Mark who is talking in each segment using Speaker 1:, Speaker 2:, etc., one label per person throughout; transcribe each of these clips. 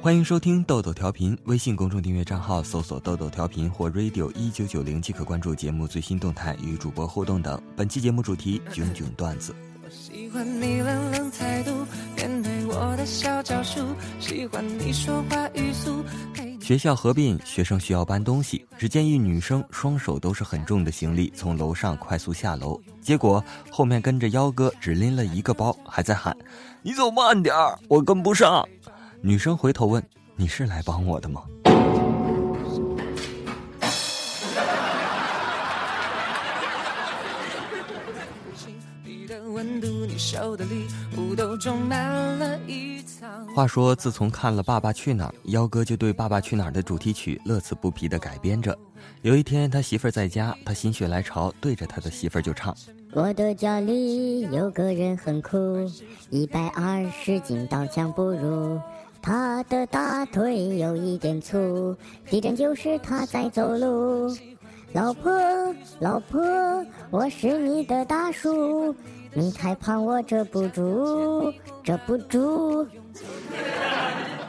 Speaker 1: 欢迎收听豆豆调频，微信公众订阅账号搜索“豆豆调频”或 “radio 一九九零”即可关注节目最新动态与主播互动等。本期节目主题：囧囧段子。我喜欢你冷冷态度，面对我的小招数，喜欢你说话语速。学校合并，学生需要搬东西，只见一女生双手都是很重的行李从楼上快速下楼，结果后面跟着幺哥只拎了一个包，还在喊：“你走慢点儿，我跟不上。”女生回头问：“你是来帮我的吗？”话说，自从看了《爸爸去哪儿》，幺哥就对《爸爸去哪儿》的主题曲乐此不疲地改编着。有一天，他媳妇儿在家，他心血来潮，对着他的媳妇儿就唱：“
Speaker 2: 我的家里有个人很酷，一百二十斤刀枪不入，他的大腿有一点粗，地震就是他在走路。老婆，老婆，我是你的大叔。”你太胖，我遮不住，遮不住。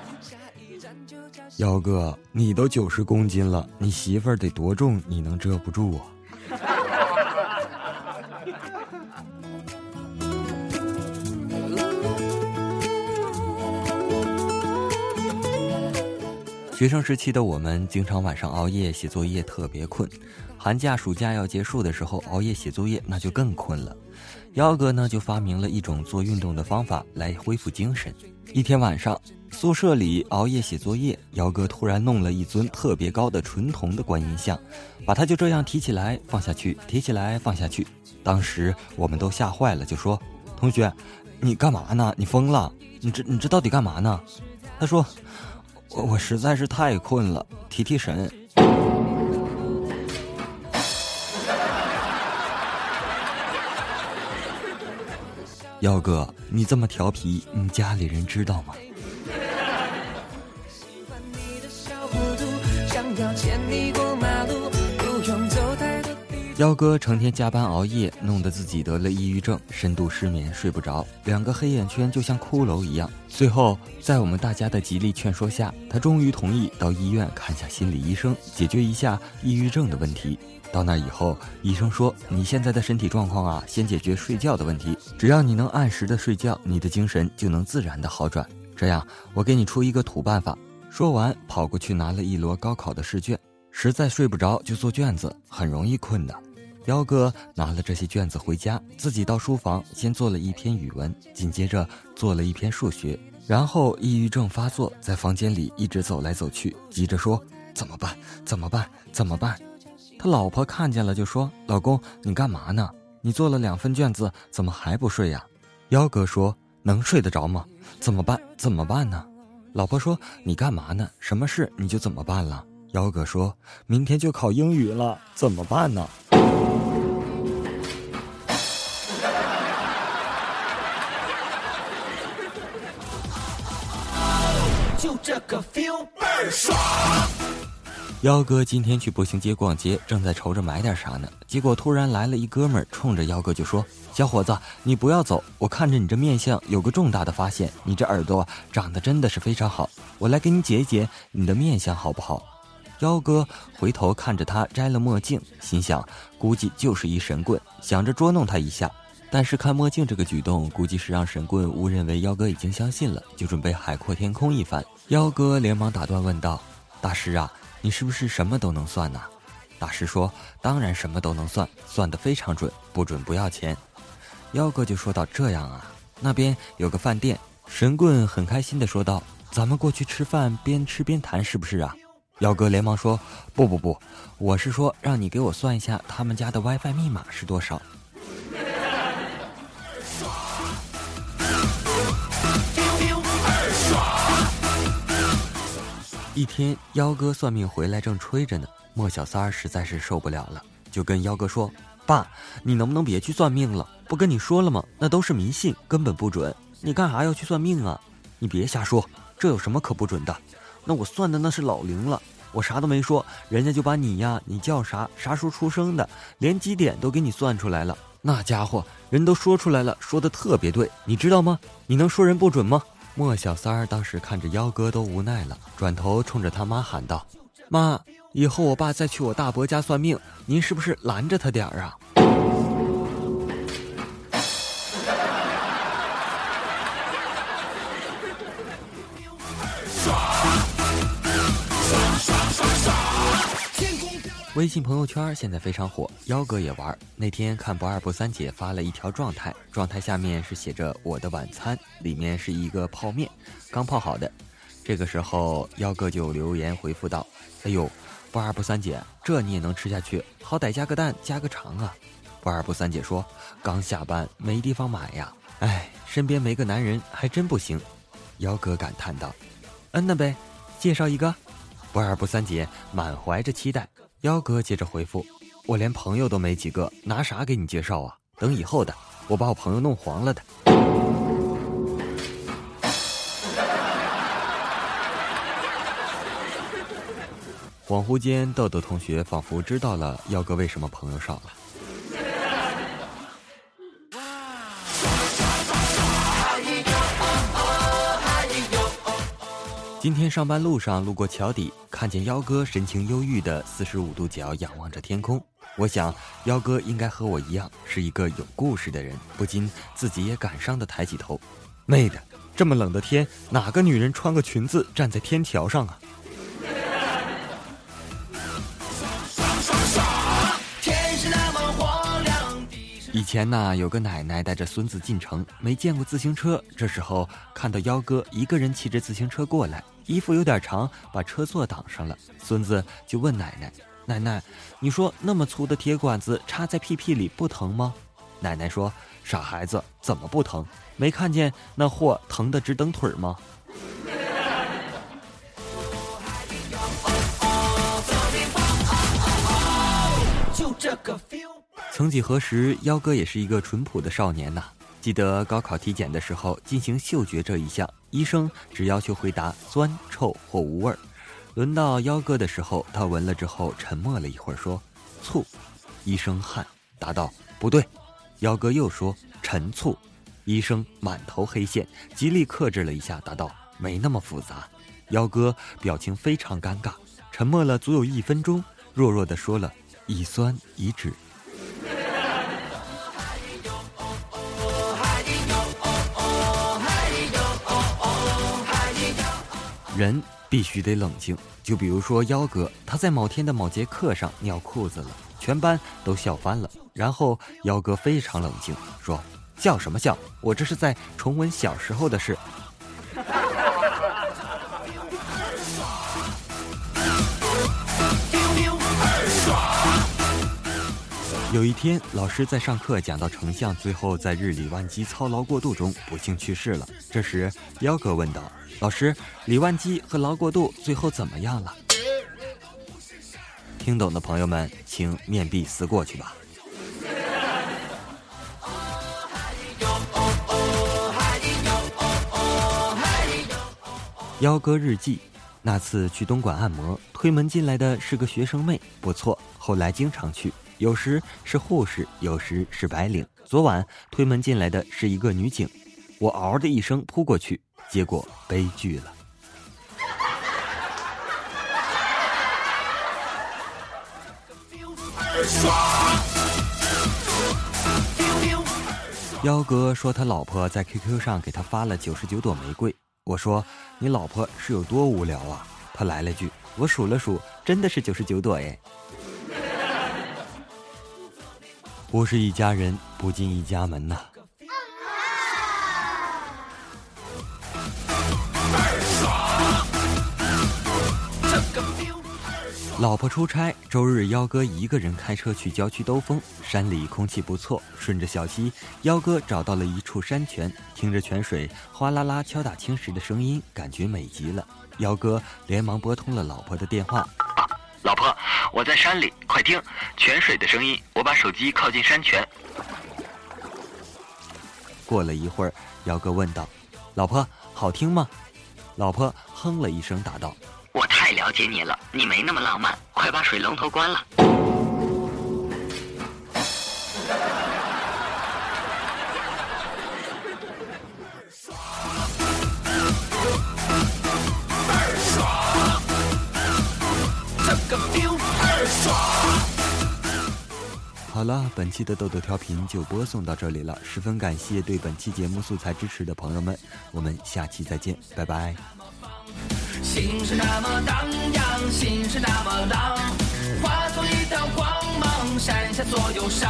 Speaker 1: 幺哥，你都九十公斤了，你媳妇得多重，你能遮不住啊？学生时期的我们，经常晚上熬夜写作业，特别困。寒假、暑假要结束的时候，熬夜写作业，那就更困了。幺哥呢，就发明了一种做运动的方法来恢复精神。一天晚上，宿舍里熬夜写作业，姚哥突然弄了一尊特别高的纯铜的观音像，把它就这样提起来放下去，提起来放下去。当时我们都吓坏了，就说：“同学，你干嘛呢？你疯了？你这你这到底干嘛呢？”他说：“我我实在是太困了，提提神。”耀哥，你这么调皮，你家里人知道吗？想要牵你过幺哥成天加班熬夜，弄得自己得了抑郁症，深度失眠，睡不着，两个黑眼圈就像骷髅一样。最后，在我们大家的极力劝说下，他终于同意到医院看下心理医生，解决一下抑郁症的问题。到那以后，医生说你现在的身体状况啊，先解决睡觉的问题。只要你能按时的睡觉，你的精神就能自然的好转。这样，我给你出一个土办法。说完，跑过去拿了一摞高考的试卷。实在睡不着就做卷子，很容易困的。幺哥拿了这些卷子回家，自己到书房先做了一篇语文，紧接着做了一篇数学。然后抑郁症发作，在房间里一直走来走去，急着说：“怎么办？怎么办？怎么办？”他老婆看见了，就说：“老公，你干嘛呢？你做了两份卷子，怎么还不睡呀？”幺哥说：“能睡得着吗？怎么办？怎么办呢？”老婆说：“你干嘛呢？什么事你就怎么办了？”幺哥说：“明天就考英语了，怎么办呢？”就这个 feel 倍儿爽。幺哥今天去步行街逛街，正在愁着买点啥呢，结果突然来了一哥们儿，冲着幺哥就说：“小伙子，你不要走，我看着你这面相，有个重大的发现，你这耳朵长得真的是非常好，我来给你解一解你的面相好不好？”幺哥回头看着他摘了墨镜，心想估计就是一神棍，想着捉弄他一下，但是看墨镜这个举动，估计是让神棍误认为妖哥已经相信了，就准备海阔天空一番。妖哥连忙打断问道：“大师啊！”你是不是什么都能算呢？大师说：“当然什么都能算，算得非常准，不准不要钱。”妖哥就说到：“这样啊，那边有个饭店。”神棍很开心的说道：“咱们过去吃饭，边吃边谈，是不是啊？”妖哥连忙说：“不不不，我是说让你给我算一下他们家的 WiFi 密码是多少。”一天，幺哥算命回来，正吹着呢。莫小三儿实在是受不了了，就跟幺哥说：“爸，你能不能别去算命了？不跟你说了吗？那都是迷信，根本不准。你干啥要去算命啊？你别瞎说，这有什么可不准的？那我算的那是老灵了，我啥都没说，人家就把你呀，你叫啥，啥时候出生的，连几点都给你算出来了。那家伙人都说出来了，说的特别对，你知道吗？你能说人不准吗？”莫小三儿当时看着幺哥都无奈了，转头冲着他妈喊道：“妈，以后我爸再去我大伯家算命，您是不是拦着他点儿啊？”微信朋友圈现在非常火，幺哥也玩。那天看不二不三姐发了一条状态，状态下面是写着“我的晚餐”，里面是一个泡面，刚泡好的。这个时候，幺哥就留言回复道：“哎呦，不二不三姐，这你也能吃下去？好歹加个蛋，加个肠啊！”不二不三姐说：“刚下班，没地方买呀，哎，身边没个男人还真不行。”幺哥感叹道：“嗯那呗，介绍一个。”不二不三姐满怀着期待。幺哥接着回复：“我连朋友都没几个，拿啥给你介绍啊？等以后的，我把我朋友弄黄了的。”恍惚间，豆豆同学仿佛知道了幺哥为什么朋友少了。今天上班路上路过桥底，看见幺哥神情忧郁的四十五度角仰望着天空。我想，幺哥应该和我一样是一个有故事的人，不禁自己也感伤的抬起头。妹的，这么冷的天，哪个女人穿个裙子站在天桥上啊？以前呢，有个奶奶带着孙子进城，没见过自行车。这时候看到幺哥一个人骑着自行车过来，衣服有点长，把车座挡上了。孙子就问奶奶：“奶奶，你说那么粗的铁管子插在屁屁里不疼吗？”奶奶说：“傻孩子，怎么不疼？没看见那货疼得直蹬腿吗？”就这个。曾几何时，幺哥也是一个淳朴的少年呐。记得高考体检的时候，进行嗅觉这一项，医生只要求回答酸、臭或无味儿。轮到幺哥的时候，他闻了之后沉默了一会儿，说：“醋。”医生汗，答道：“不对。”幺哥又说：“陈醋。”医生满头黑线，极力克制了一下，答道：“没那么复杂。”幺哥表情非常尴尬，沉默了足有一分钟，弱弱的说了：“乙酸乙酯。”人必须得冷静，就比如说幺哥，他在某天的某节课上尿裤子了，全班都笑翻了。然后幺哥非常冷静，说：“笑什么笑？我这是在重温小时候的事。”有一天，老师在上课讲到丞相最后在日理万机操劳过度中不幸去世了。这时，幺哥问道。老师，李万机和劳过度最后怎么样了？听懂的朋友们，请面壁思过去吧。幺哥日记：那次去东莞按摩，推门进来的是个学生妹，不错。后来经常去，有时是护士，有时是白领。昨晚推门进来的是一个女警，我嗷的一声扑过去。结果悲剧了。幺哥说他老婆在 QQ 上给他发了九十九朵玫瑰。我说你老婆是有多无聊啊？他来了句：我数了数，真的是九十九朵哎。不是一家人，不进一家门呐。老婆出差，周日幺哥一个人开车去郊区兜风。山里空气不错，顺着小溪，幺哥找到了一处山泉，听着泉水哗啦啦敲打青石的声音，感觉美极了。幺哥连忙拨通了老婆的电话：“
Speaker 3: 老婆，我在山里，快听泉水的声音。我把手机靠近山泉。”
Speaker 1: 过了一会儿，姚哥问道：“老婆，好听吗？”老婆哼了一声，答道。
Speaker 3: 我太了解你了，你没那么浪漫，快把水龙头关了。
Speaker 1: 好了，本期的豆豆调频就播送到这里了，十分感谢对本期节目素材支持的朋友们，我们下期再见，拜拜。
Speaker 4: 心是那么荡漾，心是那么浪，化作一道光芒，闪下所有伤，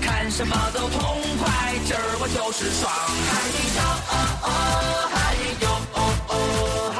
Speaker 4: 看什么都痛快，今儿我就是爽。嗨哟哦哦，嗨哟哦哦。